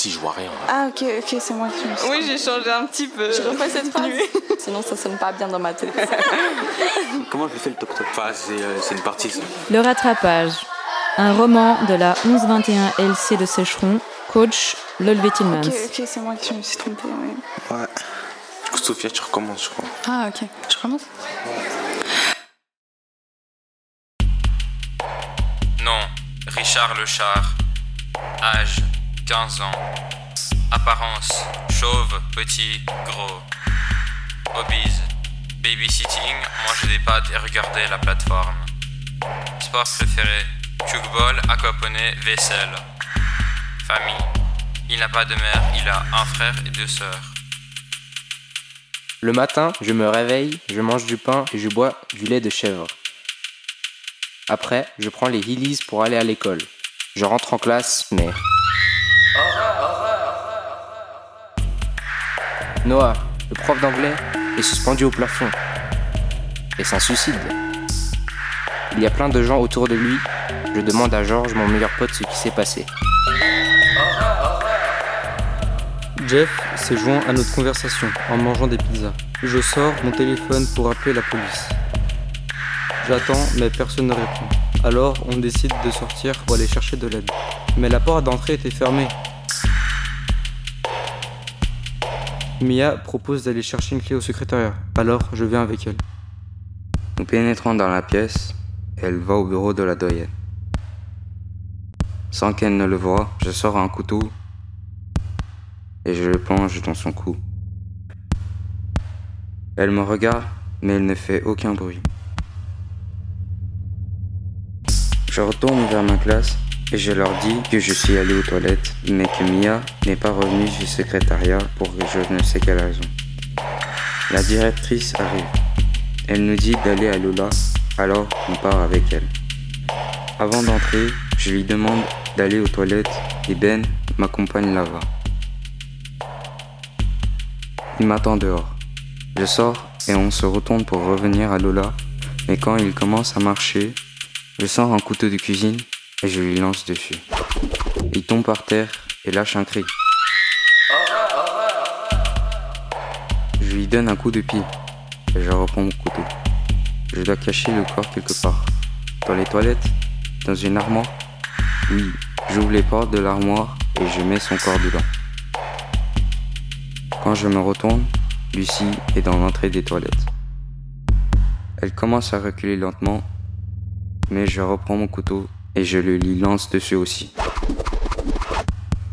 petit, je vois rien. Ah, ok, ok, c'est moi qui me suis Oui, j'ai changé un petit peu. Je refais cette phrase. Sinon, ça sonne pas bien dans ma tête. Comment je fais le toc Enfin, c'est euh, c'est une partie, ça. Le rattrapage. Un roman de la 1121 LC de Sécheron, coach Lolvé Tillmans. ok, ok, c'est moi qui me suis trompée, oui. Ouais. Du coup, Sophia, tu recommences, je crois. Ah, ok. Je commence Nom Richard Lechard. Âge 15 ans. Apparence chauve, petit, gros. Hobbies babysitting, manger des pâtes et regarder la plateforme. Sport préféré Cuckball, aquaponie, vaisselle. Famille Il n'a pas de mère, il a un frère et deux sœurs. Le matin, je me réveille, je mange du pain et je bois du lait de chèvre. Après, je prends les Hillies pour aller à l'école. Je rentre en classe, mais... Noah, le prof d'anglais, est suspendu au plafond. Et un suicide. Il y a plein de gens autour de lui. Je demande à Georges, mon meilleur pote, ce qui s'est passé. Jeff s'est joint à notre conversation en mangeant des pizzas. Je sors mon téléphone pour appeler la police. J'attends, mais personne ne répond. Alors, on décide de sortir pour aller chercher de l'aide. Mais la porte d'entrée était fermée. Mia propose d'aller chercher une clé au secrétariat. Alors, je viens avec elle. Nous pénétrons dans la pièce elle va au bureau de la doyenne. Sans qu'elle ne le voie, je sors un couteau et je le plonge dans son cou. Elle me regarde, mais elle ne fait aucun bruit. Je retourne vers ma classe et je leur dis que je suis allé aux toilettes, mais que Mia n'est pas revenue du secrétariat pour je ne sais quelle raison. La directrice arrive. Elle nous dit d'aller à Lola, alors on part avec elle. Avant d'entrer, je lui demande d'aller aux toilettes et Ben m'accompagne là-bas. Il m'attend dehors. Je sors et on se retourne pour revenir à Lola, mais quand il commence à marcher, je sors un couteau de cuisine et je lui lance dessus. Il tombe par terre et lâche un cri. Je lui donne un coup de pied et je reprends mon couteau. Je dois cacher le corps quelque part. Dans les toilettes Dans une armoire Oui, j'ouvre les portes de l'armoire et je mets son corps dedans. Quand je me retourne, Lucie est dans l'entrée des toilettes. Elle commence à reculer lentement, mais je reprends mon couteau et je le lui lance dessus aussi.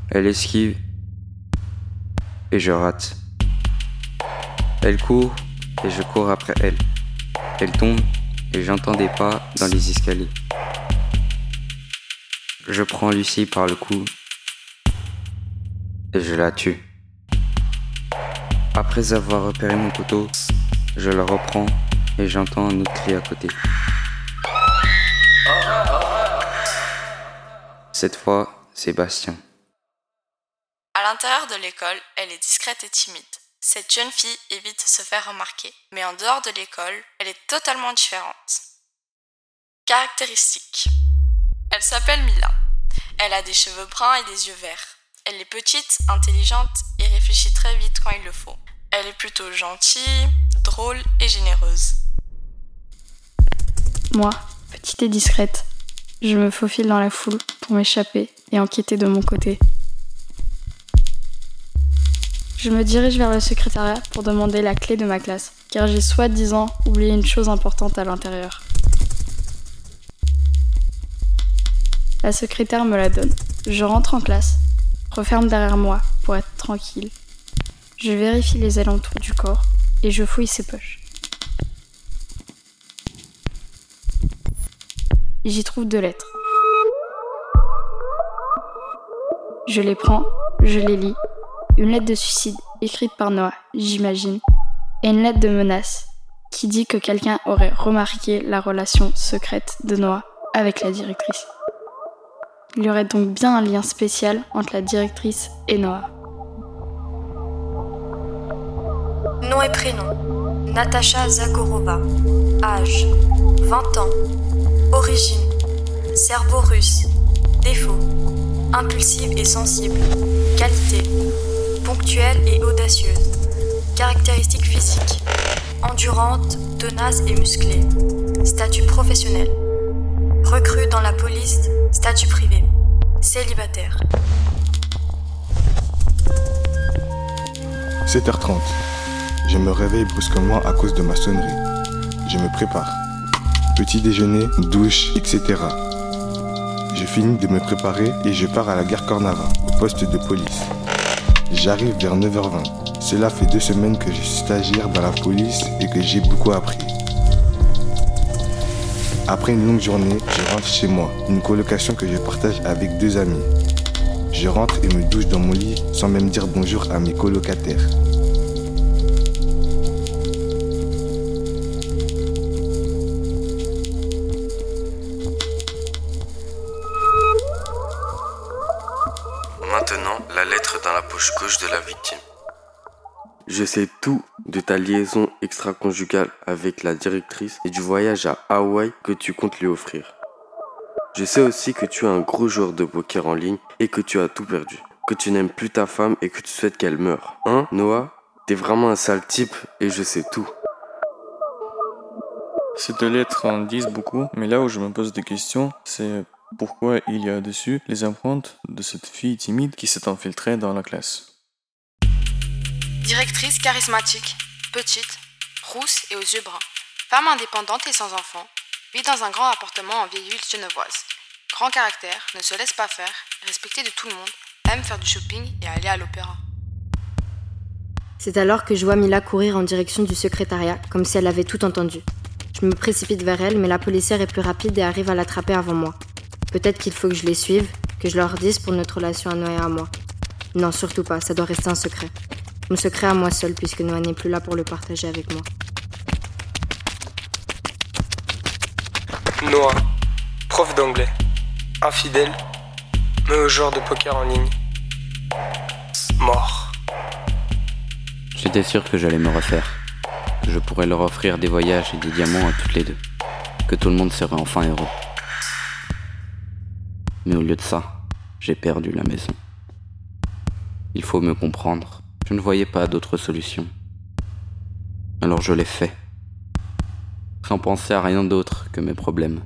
Elle esquive et je rate. Elle court et je cours après elle. Elle tombe et j'entends des pas dans les escaliers. Je prends Lucie par le cou et je la tue. Après avoir repéré mon couteau, je le reprends et j'entends un autre cri à côté. Cette fois, c'est Bastien. À l'intérieur de l'école, elle est discrète et timide. Cette jeune fille évite de se faire remarquer, mais en dehors de l'école, elle est totalement différente. Caractéristiques. Elle s'appelle Mila. Elle a des cheveux bruns et des yeux verts. Elle est petite, intelligente et réfléchit très vite quand il le faut. Elle est plutôt gentille, drôle et généreuse. Moi, petite et discrète, je me faufile dans la foule pour m'échapper et enquêter de mon côté. Je me dirige vers le secrétariat pour demander la clé de ma classe, car j'ai soi-disant oublié une chose importante à l'intérieur. La secrétaire me la donne. Je rentre en classe, referme derrière moi pour être tranquille. Je vérifie les alentours du corps et je fouille ses poches. J'y trouve deux lettres. Je les prends, je les lis. Une lettre de suicide écrite par Noah, j'imagine, et une lettre de menace qui dit que quelqu'un aurait remarqué la relation secrète de Noah avec la directrice. Il y aurait donc bien un lien spécial entre la directrice et Noah. Nom et prénom Natacha Zagorova. Âge 20 ans. Origine cerveau russe. Défaut impulsive et sensible. Qualité. Ponctuelle et audacieuse. Caractéristiques physiques. Endurante, tenace et musclée. Statut professionnel. Recrue dans la police, statut privé. Célibataire. 7h30. Je me réveille brusquement à cause de ma sonnerie. Je me prépare. Petit déjeuner, douche, etc. Je finis de me préparer et je pars à la gare Cornava, au poste de police. J'arrive vers 9h20. Cela fait deux semaines que je suis stagiaire dans la police et que j'ai beaucoup appris. Après une longue journée, je rentre chez moi, une colocation que je partage avec deux amis. Je rentre et me douche dans mon lit sans même dire bonjour à mes colocataires. Lettre dans la poche gauche de la victime. Je sais tout de ta liaison extra-conjugale avec la directrice et du voyage à Hawaï que tu comptes lui offrir. Je sais aussi que tu es un gros joueur de poker en ligne et que tu as tout perdu. Que tu n'aimes plus ta femme et que tu souhaites qu'elle meure. Hein, Noah? T'es vraiment un sale type et je sais tout. Ces deux lettres en disent beaucoup, mais là où je me pose des questions, c'est pourquoi il y a dessus les empreintes de cette fille timide qui s'est infiltrée dans la classe. Directrice charismatique, petite, rousse et aux yeux bruns. Femme indépendante et sans enfant, vit dans un grand appartement en vieille ville genevoise. Grand caractère, ne se laisse pas faire, respectée de tout le monde, aime faire du shopping et aller à l'opéra. C'est alors que je vois Mila courir en direction du secrétariat, comme si elle avait tout entendu. Je me précipite vers elle, mais la policière est plus rapide et arrive à l'attraper avant moi. Peut-être qu'il faut que je les suive, que je leur dise pour notre relation à Noah et à moi. Non, surtout pas, ça doit rester un secret. Mon secret à moi seul, puisque Noah n'est plus là pour le partager avec moi. Noah, prof d'anglais, infidèle, mais au genre de poker en ligne. Mort. J'étais sûr que j'allais me refaire, que je pourrais leur offrir des voyages et des diamants à toutes les deux, que tout le monde serait enfin heureux. Mais au lieu de ça, j'ai perdu la maison. Il faut me comprendre, je ne voyais pas d'autre solution. Alors je l'ai fait, sans penser à rien d'autre que mes problèmes.